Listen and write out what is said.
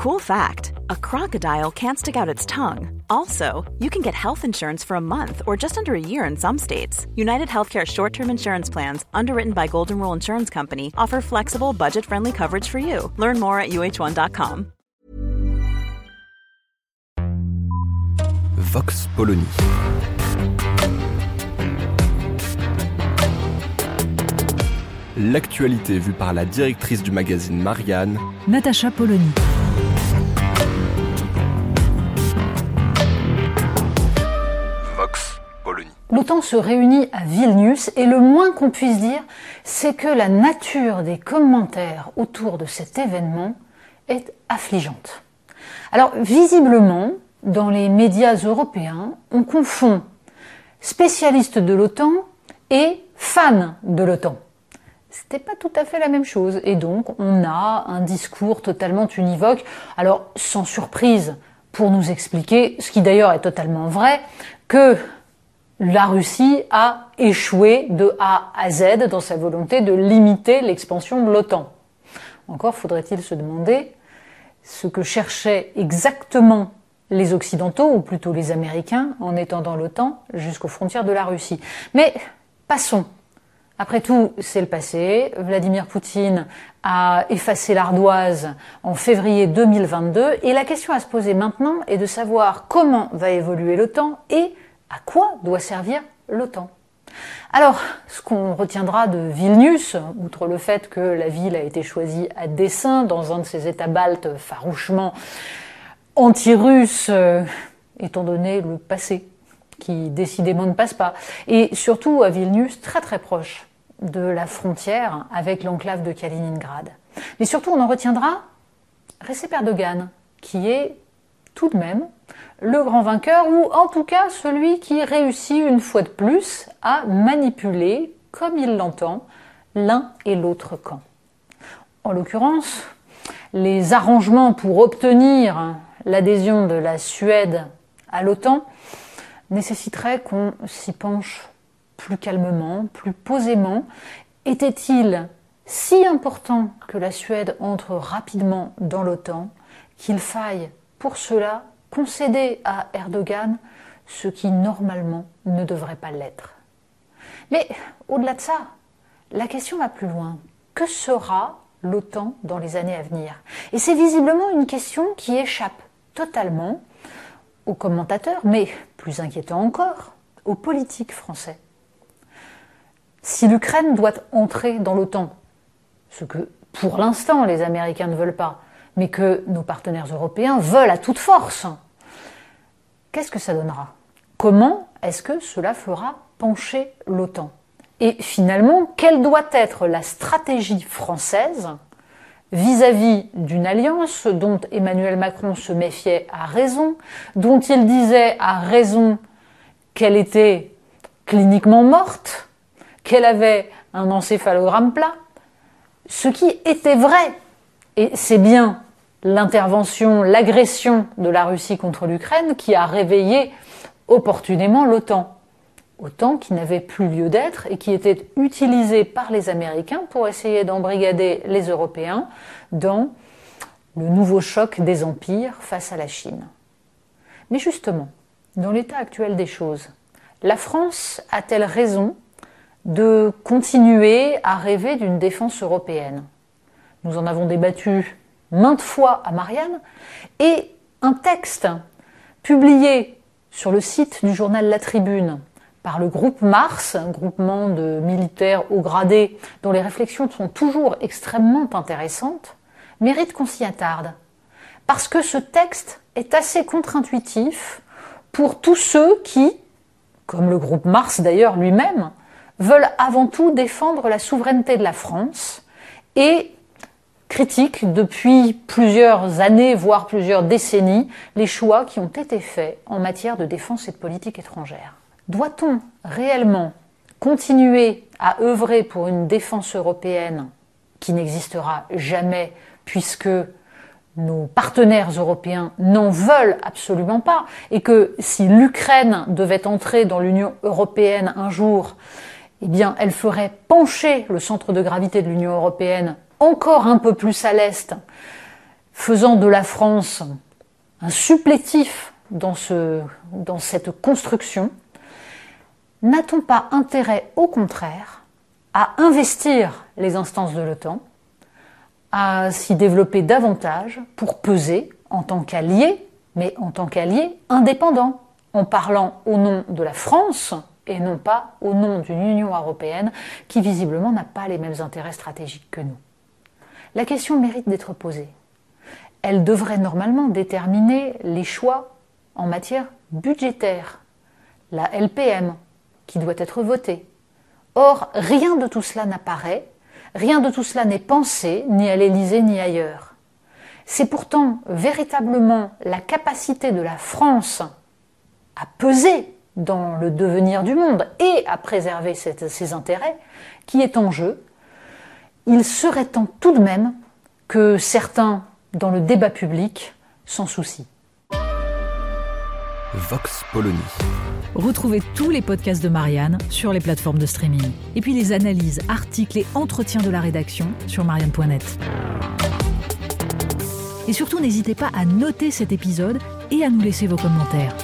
Cool fact a crocodile can't stick out its tongue. Also, you can get health insurance for a month or just under a year in some states. United Healthcare short term insurance plans, underwritten by Golden Rule Insurance Company, offer flexible, budget friendly coverage for you. Learn more at uh1.com. Vox Polony. L'actualité vue par la directrice du magazine Marianne, Natacha Polony. Se réunit à Vilnius et le moins qu'on puisse dire, c'est que la nature des commentaires autour de cet événement est affligeante. Alors visiblement, dans les médias européens, on confond spécialistes de l'OTAN et fans de l'OTAN. C'était pas tout à fait la même chose et donc on a un discours totalement univoque. Alors sans surprise pour nous expliquer, ce qui d'ailleurs est totalement vrai, que la Russie a échoué de A à Z dans sa volonté de limiter l'expansion de l'OTAN. Encore faudrait-il se demander ce que cherchaient exactement les Occidentaux, ou plutôt les Américains, en étendant l'OTAN jusqu'aux frontières de la Russie. Mais passons. Après tout, c'est le passé. Vladimir Poutine a effacé l'ardoise en février 2022 et la question à se poser maintenant est de savoir comment va évoluer l'OTAN et à quoi doit servir l'OTAN. Alors, ce qu'on retiendra de Vilnius, outre le fait que la ville a été choisie à dessein dans un de ces États baltes farouchement anti-russe, euh, étant donné le passé, qui décidément ne passe pas. Et surtout à Vilnius, très très proche de la frontière avec l'enclave de Kaliningrad. Mais surtout, on en retiendra Recep Erdogan, qui est tout de même le grand vainqueur, ou en tout cas celui qui réussit une fois de plus à manipuler, comme il l'entend, l'un et l'autre camp. En l'occurrence, les arrangements pour obtenir l'adhésion de la Suède à l'OTAN nécessiteraient qu'on s'y penche plus calmement, plus posément. Était-il si important que la Suède entre rapidement dans l'OTAN qu'il faille pour cela concéder à Erdogan ce qui normalement ne devrait pas l'être Mais au-delà de ça, la question va plus loin. Que sera l'OTAN dans les années à venir? Et c'est visiblement une question qui échappe totalement aux commentateurs, mais plus inquiétant encore, aux politiques français. Si l'Ukraine doit entrer dans l'OTAN, ce que pour l'instant les Américains ne veulent pas, mais que nos partenaires européens veulent à toute force, qu'est-ce que ça donnera? Comment est-ce que cela fera pencher l'OTAN? Et finalement, quelle doit être la stratégie française vis-à-vis d'une alliance dont Emmanuel Macron se méfiait à raison, dont il disait à raison qu'elle était cliniquement morte, qu'elle avait un encéphalogramme plat, ce qui était vrai. Et c'est bien l'intervention, l'agression de la Russie contre l'Ukraine qui a réveillé opportunément l'OTAN. OTAN qui n'avait plus lieu d'être et qui était utilisé par les Américains pour essayer d'embrigader les Européens dans le nouveau choc des empires face à la Chine. Mais justement, dans l'état actuel des choses, la France a-t-elle raison de continuer à rêver d'une défense européenne? Nous en avons débattu maintes fois à Marianne et un texte publié sur le site du journal La Tribune par le groupe Mars, un groupement de militaires haut gradés dont les réflexions sont toujours extrêmement intéressantes, mérite qu'on s'y attarde. Parce que ce texte est assez contre-intuitif pour tous ceux qui, comme le groupe Mars d'ailleurs lui-même, veulent avant tout défendre la souveraineté de la France et critiquent depuis plusieurs années, voire plusieurs décennies, les choix qui ont été faits en matière de défense et de politique étrangère. Doit-on réellement continuer à œuvrer pour une défense européenne qui n'existera jamais puisque nos partenaires européens n'en veulent absolument pas et que si l'Ukraine devait entrer dans l'Union européenne un jour, eh bien, elle ferait pencher le centre de gravité de l'Union européenne encore un peu plus à l'est faisant de la France un supplétif dans, dans cette construction, n'a-t-on pas intérêt, au contraire, à investir les instances de l'OTAN, à s'y développer davantage pour peser en tant qu'allié, mais en tant qu'allié indépendant, en parlant au nom de la France et non pas au nom d'une Union européenne qui visiblement n'a pas les mêmes intérêts stratégiques que nous. La question mérite d'être posée. Elle devrait normalement déterminer les choix en matière budgétaire, la LPM qui doit être votée. Or, rien de tout cela n'apparaît, rien de tout cela n'est pensé, ni à l'Élysée ni ailleurs. C'est pourtant véritablement la capacité de la France à peser dans le devenir du monde et à préserver ses intérêts qui est en jeu, il serait temps tout de même que certains, dans le débat public, s'en soucient. Vox Polony. Retrouvez tous les podcasts de Marianne sur les plateformes de streaming. Et puis les analyses, articles et entretiens de la rédaction sur marianne.net. Et surtout, n'hésitez pas à noter cet épisode et à nous laisser vos commentaires.